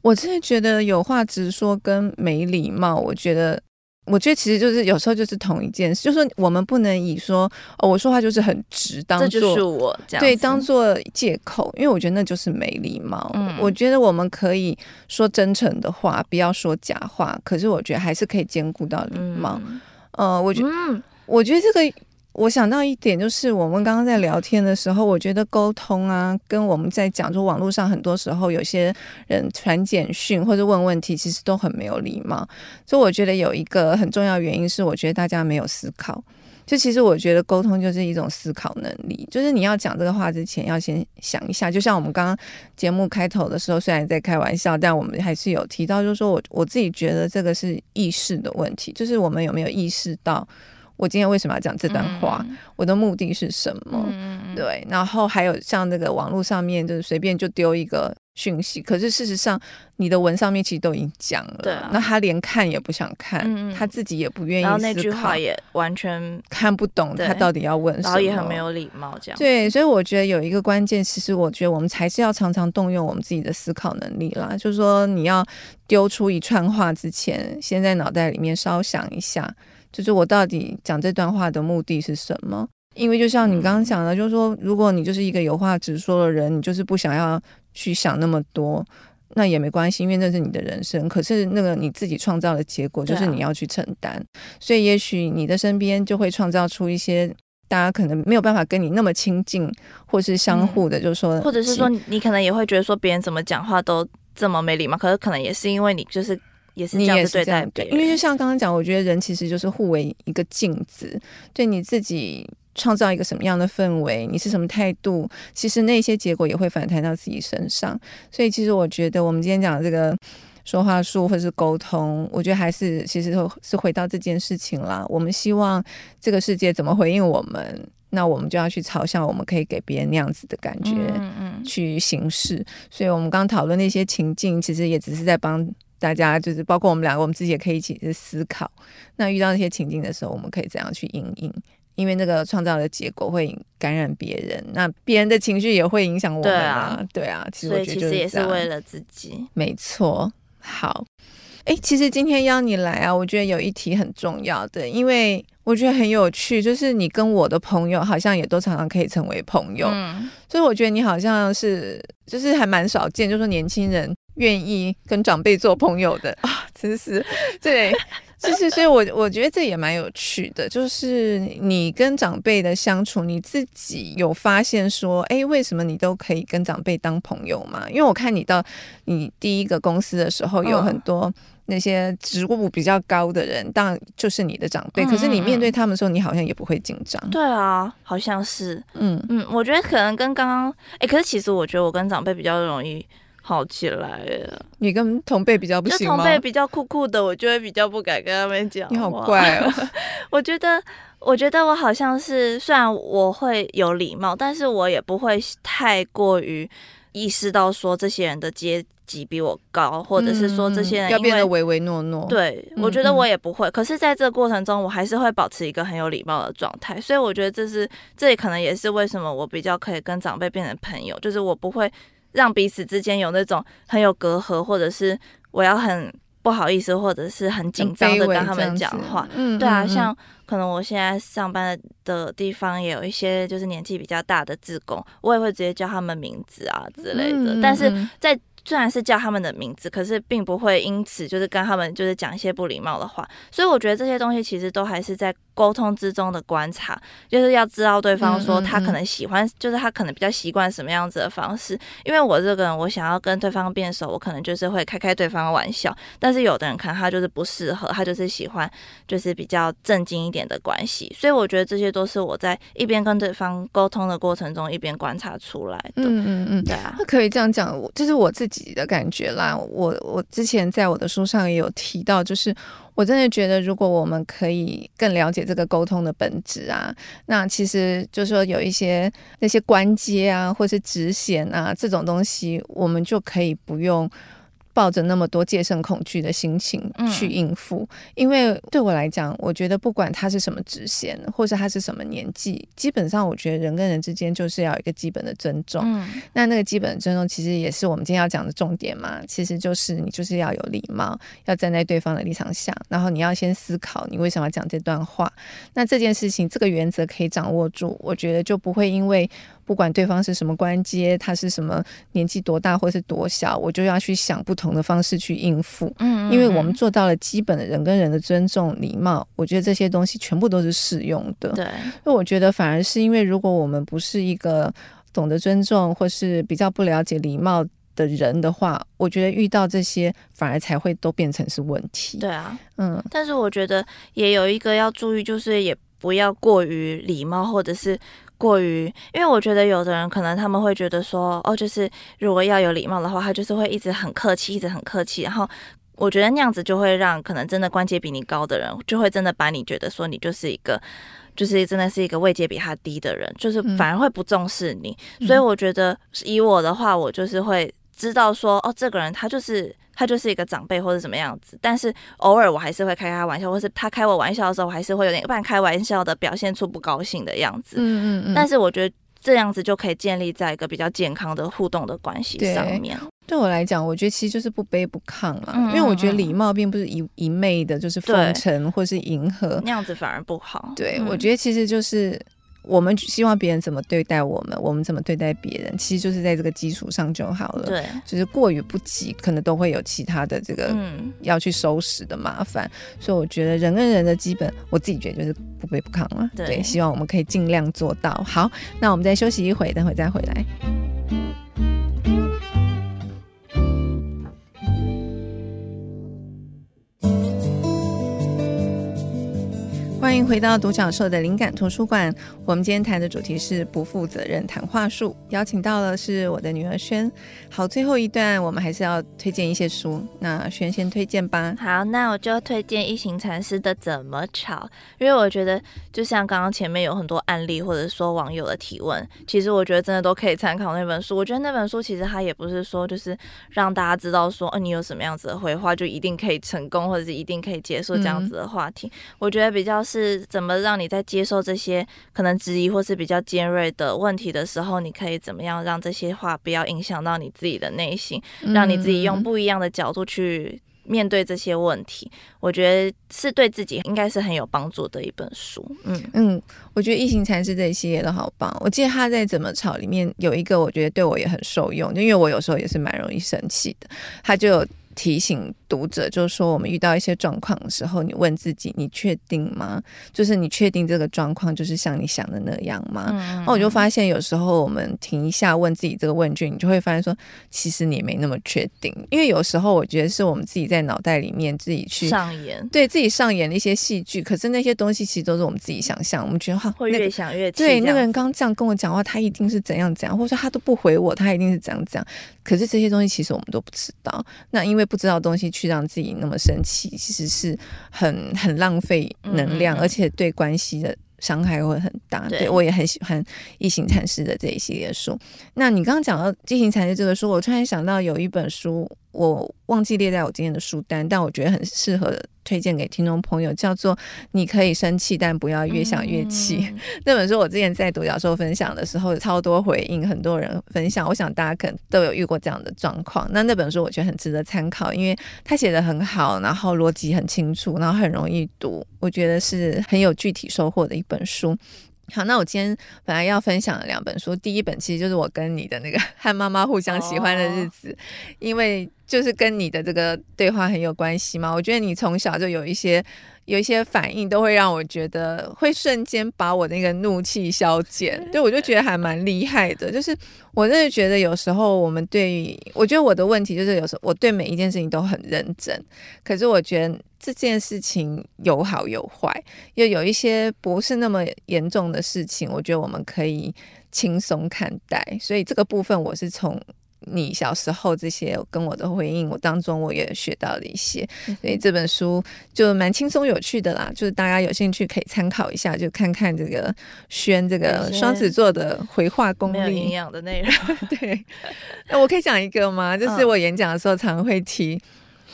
我真的觉得有话直说跟没礼貌，我觉得，我觉得其实就是有时候就是同一件事，就是我们不能以说哦我说话就是很直当就是我这样对当做借口，因为我觉得那就是没礼貌。嗯，我觉得我们可以说真诚的话，不要说假话，可是我觉得还是可以兼顾到礼貌。嗯呃，我觉得，嗯、我觉得这个，我想到一点，就是我们刚刚在聊天的时候，我觉得沟通啊，跟我们在讲就网络上很多时候有些人传简讯或者问问题，其实都很没有礼貌。所以我觉得有一个很重要原因是，我觉得大家没有思考。就其实我觉得沟通就是一种思考能力，就是你要讲这个话之前要先想一下。就像我们刚刚节目开头的时候，虽然在开玩笑，但我们还是有提到，就是说我我自己觉得这个是意识的问题，就是我们有没有意识到我今天为什么要讲这段话，嗯、我的目的是什么？嗯、对。然后还有像那个网络上面，就是随便就丢一个。讯息，可是事实上，你的文上面其实都已经讲了，对啊，那他连看也不想看，嗯、他自己也不愿意思考，然后那句话也完全看不懂，他到底要问什么，然后也很没有礼貌，这样。对，所以我觉得有一个关键，其实我觉得我们才是要常常动用我们自己的思考能力啦。就是说，你要丢出一串话之前，先在脑袋里面稍想一下，就是我到底讲这段话的目的是什么？因为就像你刚刚讲的，就是说，如果你就是一个有话直说的人，你就是不想要。去想那么多，那也没关系，因为那是你的人生。可是那个你自己创造的结果，就是你要去承担。啊、所以也许你的身边就会创造出一些大家可能没有办法跟你那么亲近，或是相互的，就是说，或者是说你可能也会觉得说别人怎么讲话都这么没礼貌。可是可能也是因为你就是也是这样子对待别人。因为就像刚刚讲，我觉得人其实就是互为一个镜子，对你自己。创造一个什么样的氛围，你是什么态度，其实那些结果也会反弹到自己身上。所以，其实我觉得我们今天讲的这个说话术或者是沟通，我觉得还是其实是回到这件事情啦。我们希望这个世界怎么回应我们，那我们就要去朝向我们可以给别人那样子的感觉，嗯嗯，去行事。所以我们刚刚讨论那些情境，其实也只是在帮大家，就是包括我们两个，我们自己也可以一起去思考。那遇到那些情境的时候，我们可以怎样去应应？因为那个创造的结果会感染别人，那别人的情绪也会影响我们啊。对啊，其实我觉得其实也是为了自己。没错。好，哎，其实今天邀你来啊，我觉得有一题很重要的，因为我觉得很有趣，就是你跟我的朋友好像也都常常可以成为朋友，嗯，所以我觉得你好像是就是还蛮少见，就是说年轻人愿意跟长辈做朋友的啊，真是对。其实，所以我我觉得这也蛮有趣的，就是你跟长辈的相处，你自己有发现说，哎，为什么你都可以跟长辈当朋友吗？因为我看你到你第一个公司的时候，有很多那些职务比较高的人，当然就是你的长辈，可是你面对他们的时候，你好像也不会紧张。对啊，好像是，嗯嗯，我觉得可能跟刚刚，哎，可是其实我觉得我跟长辈比较容易。好起来了，你跟同辈比较不行吗？就同辈比较酷酷的，我就会比较不敢跟他们讲。你好怪哦！我觉得，我觉得我好像是，虽然我会有礼貌，但是我也不会太过于意识到说这些人的阶级比我高，或者是说这些人要变得唯唯诺诺。对，我觉得我也不会。可是在这个过程中，我还是会保持一个很有礼貌的状态。所以我觉得这是，这也可能也是为什么我比较可以跟长辈变成朋友，就是我不会。让彼此之间有那种很有隔阂，或者是我要很不好意思，或者是很紧张的跟他们讲话。嗯，对啊，像可能我现在上班的地方也有一些就是年纪比较大的职工，我也会直接叫他们名字啊之类的。但是在虽然是叫他们的名字，可是并不会因此就是跟他们就是讲一些不礼貌的话。所以我觉得这些东西其实都还是在。沟通之中的观察，就是要知道对方说他可能喜欢，嗯嗯嗯，就是他可能比较习惯什么样子的方式。因为我这个人，我想要跟对方变熟，我可能就是会开开对方的玩笑。但是有的人可能他就是不适合，他就是喜欢就是比较正经一点的关系。所以我觉得这些都是我在一边跟对方沟通的过程中，一边观察出来的。嗯嗯嗯，对啊，可以这样讲，我这是我自己的感觉啦。我我之前在我的书上也有提到，就是。我真的觉得，如果我们可以更了解这个沟通的本质啊，那其实就是说有一些那些关节啊，或是直线啊这种东西，我们就可以不用。抱着那么多戒慎恐惧的心情去应付，嗯、因为对我来讲，我觉得不管他是什么职衔，或是他是什么年纪，基本上我觉得人跟人之间就是要有一个基本的尊重。嗯、那那个基本的尊重，其实也是我们今天要讲的重点嘛。其实就是你就是要有礼貌，要站在对方的立场想，然后你要先思考你为什么要讲这段话。那这件事情，这个原则可以掌握住，我觉得就不会因为。不管对方是什么关节，他是什么年纪多大或是多小，我就要去想不同的方式去应付。嗯，嗯，嗯，因为我们做到了基本的人跟人的尊重、礼貌，我觉得这些东西全部都是适用的。对，那我觉得反而是因为，如果我们不是一个懂得尊重或是比较不了解礼貌的人的话，我觉得遇到这些反而才会都变成是问题。对啊，嗯，但是我觉得也有一个要注意，就是也不要过于礼貌，或者是。过于，因为我觉得有的人可能他们会觉得说，哦，就是如果要有礼貌的话，他就是会一直很客气，一直很客气。然后我觉得那样子就会让可能真的关节比你高的人，就会真的把你觉得说你就是一个，就是真的是一个位阶比他低的人，就是反而会不重视你。嗯、所以我觉得以我的话，我就是会知道说，哦，这个人他就是。他就是一个长辈或者怎么样子，但是偶尔我还是会开开他玩笑，或是他开我玩笑的时候，我还是会有点半开玩笑的表现出不高兴的样子。嗯嗯嗯。但是我觉得这样子就可以建立在一个比较健康的互动的关系上面。对，我来讲，我觉得其实就是不卑不亢啊，因为我觉得礼貌并不是一一昧的，就是奉承或是迎合，那样子反而不好。对，嗯、我觉得其实就是。我们希望别人怎么对待我们，我们怎么对待别人，其实就是在这个基础上就好了。对，就是过于不及，可能都会有其他的这个要去收拾的麻烦。嗯、所以我觉得人跟人的基本，我自己觉得就是不卑不亢了。对，对，希望我们可以尽量做到。好，那我们再休息一会，等会再回来。欢迎回到独角兽的灵感图书馆。我们今天谈的主题是不负责任谈话术，邀请到的是我的女儿轩。好，最后一段我们还是要推荐一些书。那轩先推荐吧。好，那我就推荐一行禅师的《怎么吵》，因为我觉得就像刚刚前面有很多案例，或者说网友的提问，其实我觉得真的都可以参考那本书。我觉得那本书其实它也不是说就是让大家知道说，哦，你有什么样子的回话就一定可以成功，或者是一定可以结束这样子的话题。我觉得比较是怎么让你在接受这些可能质疑或是比较尖锐的问题的时候，你可以怎么样让这些话不要影响到你自己的内心，让你自己用不一样的角度去面对这些问题，我觉得是对自己应该是很有帮助的一本书。嗯嗯，我觉得《异形禅师》这一系列都好棒。我记得他在《怎么吵》里面有一个，我觉得对我也很受用，就因为我有时候也是蛮容易生气的。他就有提醒读者，就是说，我们遇到一些状况的时候，你问自己：你确定吗？就是你确定这个状况就是像你想的那样吗？嗯，我就发现，有时候我们停一下，问自己这个问句，你就会发现说，其实你没那么确定。因为有时候我觉得是我们自己在脑袋里面自己去上演，对自己上演的一些戏剧。可是那些东西其实都是我们自己想象。我们觉得哈，会越想越气。对，那个人刚刚这样跟我讲话，他一定是怎样怎样，或者说他都不回我，他一定是怎样怎样。可是这些东西其实我们都不知道。那因为不知道东西去让自己那么生气，其实是很很浪费能量，嗯嗯嗯，而且对关系的伤害会很大。对，对我也很喜欢《异形禅师》的这一系列书。那你刚刚讲到《异形禅师》这个书，我突然想到有一本书。我忘记列在我今天的书单，但我觉得很适合推荐给听众朋友，叫做《你可以生气，但不要越想越气》。嗯、那本书我之前在独角兽分享的时候，超多回应，很多人分享。我想大家可能都有遇过这样的状况。那那本书我觉得很值得参考，因为他写的很好，然后逻辑很清楚，然后很容易读，我觉得是很有具体收获的一本书。好，那我今天本来要分享的两本书，第一本其实就是我跟你的那个 和妈妈互相喜欢的日子，哦、因为就是跟你的这个对话很有关系吗。我觉得你从小就有一些有一些反应，都会让我觉得会瞬间把我那个怒气消减。对，我就觉得还蛮厉害的。就是我真的觉得有时候我们对于，我觉得我的问题就是有时候我对每一件事情都很认真，可是我觉得。这件事情有好有坏，又有一些不是那么严重的事情，我觉得我们可以轻松看待。所以这个部分，我是从你小时候这些跟我的回应，我当中我也学到了一些。所以这本书就蛮轻松有趣的啦，就是大家有兴趣可以参考一下，就看看这个轩这个双子座的回话功力。营养的内容。对，那我可以讲一个吗？就是我演讲的时候常会提。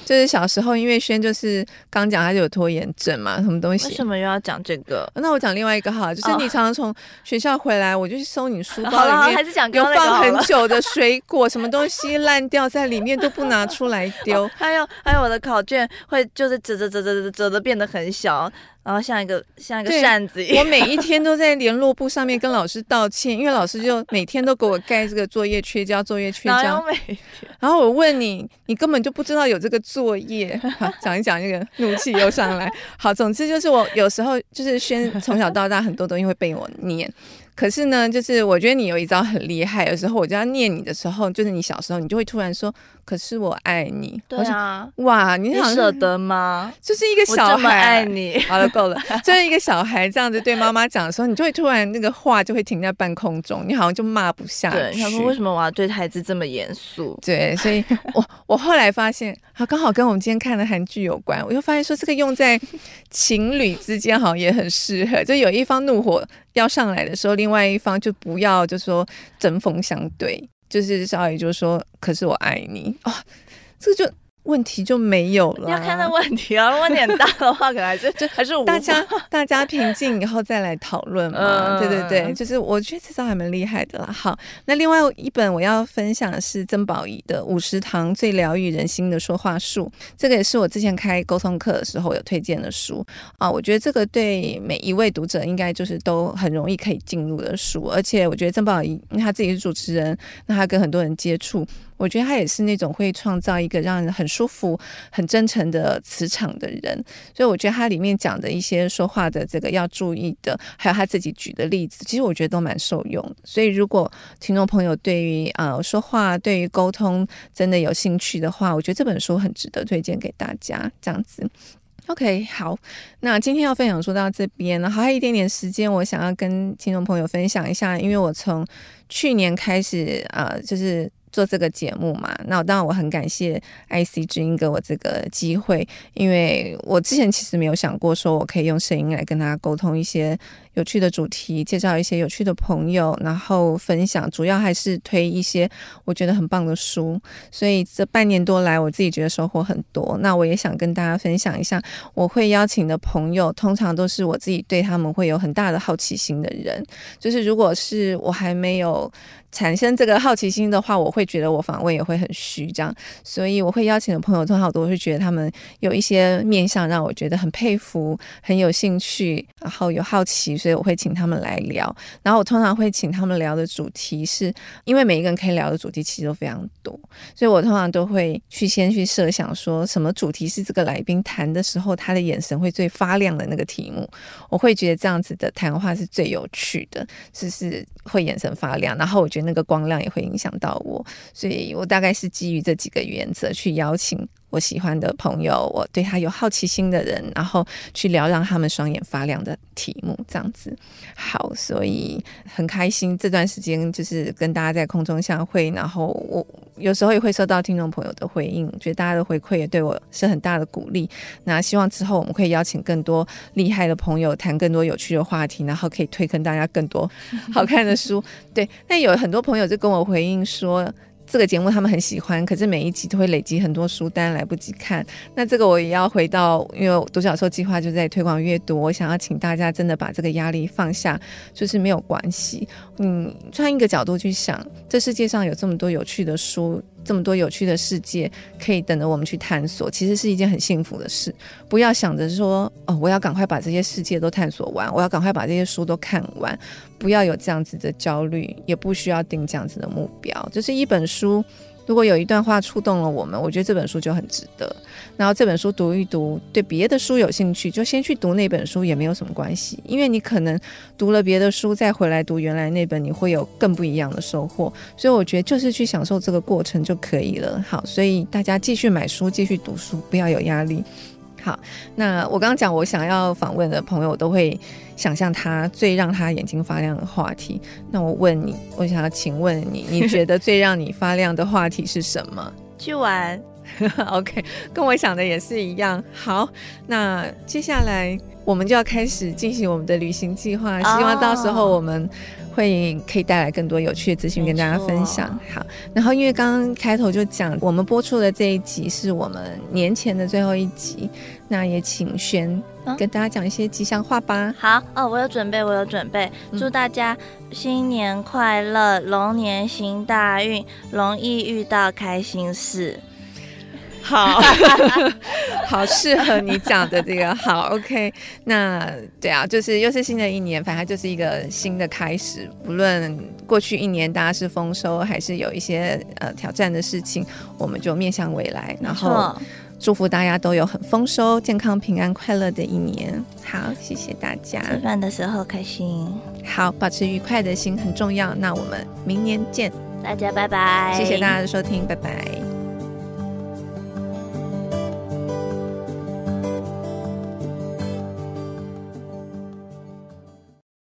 就是小时候，因为轩就是刚讲他就有拖延症嘛，什么东西？为什么又要讲这个？那我讲另外一个哈，就是你常常从学校回来，我就去搜你书包里面，还是讲有放很久的 水果，什么东西烂掉在里面都不拿出来丢。还有还有我的考卷会就是折折折折折折的变得很小。然后像一个像一个扇子一样，我每一天都在联络簿上面跟老师道歉，因为老师就每天都给我盖这个作业缺交，作业缺交。然后我问你，你根本就不知道有这个作业。好，讲一讲那个怒气又上来。好，总之就是我有时候就是宣从小到大很多东西会被我念。可是呢，就是我觉得你有一招很厉害，有时候我就要念你的时候，就是你小时候，你就会突然说：“可是我爱你。”对啊，哇，你好舍得吗？就是一个小孩爱你。好了，够了。就是一个小孩这样子对妈妈讲的时候，你就会突然那个话就会停在半空中，你好像就骂不下去。对，他说：“为什么我要对孩子这么严肃？”对，所以我我后来发现，啊刚好跟我们今天看的韩剧有关，我就发现说这个用在情侣之间好像也很适合，就有一方怒火要上来的时候，另外一方就不要，就说针锋相对，就是少爷就说，可是我爱你啊，这个就。问题就没有了。要看那问题啊，问题很大的话，可能还是 就还是大家大家平静以后再来讨论嘛。对对对，就是我觉得这招还蛮厉害的啦。好，那另外一本我要分享的是曾宝仪的《五十堂最疗愈人心的说话术》，这个也是我之前开沟通课的时候有推荐的书啊。我觉得这个对每一位读者应该就是都很容易可以进入的书，而且我觉得曾宝仪他自己是主持人，那他跟很多人接触。我觉得他也是那种会创造一个让人很舒服、很真诚的磁场的人，所以我觉得他里面讲的一些说话的这个要注意的，还有他自己举的例子，其实我觉得都蛮受用。所以如果听众朋友对于呃说话、对于沟通真的有兴趣的话，我觉得这本书很值得推荐给大家。这样子，OK，好，那今天要分享说到这边，然后还有一点点时间，我想要跟听众朋友分享一下，因为我从去年开始啊、就是。做这个节目嘛，那当然我很感谢 IC 之音给我这个机会，因为我之前其实没有想过说我可以用声音来跟他沟通一些有趣的主题，介绍一些有趣的朋友，然后分享，主要还是推一些我觉得很棒的书。所以这半年多来，我自己觉得收获很多。那我也想跟大家分享一下，我会邀请的朋友，通常都是我自己对他们会有很大的好奇心的人。就是如果是我还没有。产生这个好奇心的话，我会觉得我访问也会很虚，这样，所以我会邀请的朋友，通常都是觉得他们有一些面向让我觉得很佩服、很有兴趣，然后有好奇，所以我会请他们来聊。然后我通常会请他们聊的主题是，因为每一个人可以聊的主题其实都非常多，所以我通常都会去先去设想说什么主题是这个来宾谈的时候他的眼神会最发亮的那个题目，我会觉得这样子的谈话是最有趣的，就是会眼神发亮，然后我觉得。那个光亮也会影响到我，所以我大概是基于这几个原则去邀请我喜欢的朋友，我对他有好奇心的人，然后去聊让他们双眼发亮的题目，这样子。好，所以很开心这段时间就是跟大家在空中相会，然后我有时候也会收到听众朋友的回应，觉得大家的回馈也对我是很大的鼓励。那希望之后我们可以邀请更多厉害的朋友，谈更多有趣的话题，然后可以推坑大家更多好看的书。对，那有很多朋友就跟我回应说。这个节目他们很喜欢，可是每一集都会累积很多书单，来不及看。那这个我也要回到，因为独角兽计划就在推广阅读，我想要请大家真的把这个压力放下，就是没有关系。嗯，换一个角度去想，这世界上有这么多有趣的书。这么多有趣的世界可以等着我们去探索，其实是一件很幸福的事。不要想着说，哦，我要赶快把这些世界都探索完，我要赶快把这些书都看完。不要有这样子的焦虑，也不需要定这样子的目标。就是一本书。如果有一段话触动了我们，我觉得这本书就很值得。然后这本书读一读，对别的书有兴趣，就先去读那本书也没有什么关系，因为你可能读了别的书，再回来读原来那本，你会有更不一样的收获。所以我觉得就是去享受这个过程就可以了。好，所以大家继续买书，继续读书，不要有压力。好，那我刚刚讲我想要访问的朋友，都会想象他最让他眼睛发亮的话题。那我问你，我想要请问你，你觉得最让你发亮的话题是什么？去玩。OK，跟我想的也是一样。好，那接下来我们就要开始进行我们的旅行计划，希望到时候我们。会可以带来更多有趣的资讯跟大家分享。好，然后因为刚刚开头就讲，我们播出的这一集是我们年前的最后一集，那也请瑄跟大家讲一些吉祥话吧。好哦，我有准备，我有准备，祝大家新年快乐，龙年行大运，容易遇到开心事。好 好适合你讲的这个好，OK。那对啊，就是又是新的一年，反正就是一个新的开始。不论过去一年大家是丰收，还是有一些呃挑战的事情，我们就面向未来，然后祝福大家都有很丰收、健康、平安、快乐的一年。好，谢谢大家。吃饭的时候开心。好，保持愉快的心很重要。那我们明年见，大家拜拜。谢谢大家的收听，拜拜。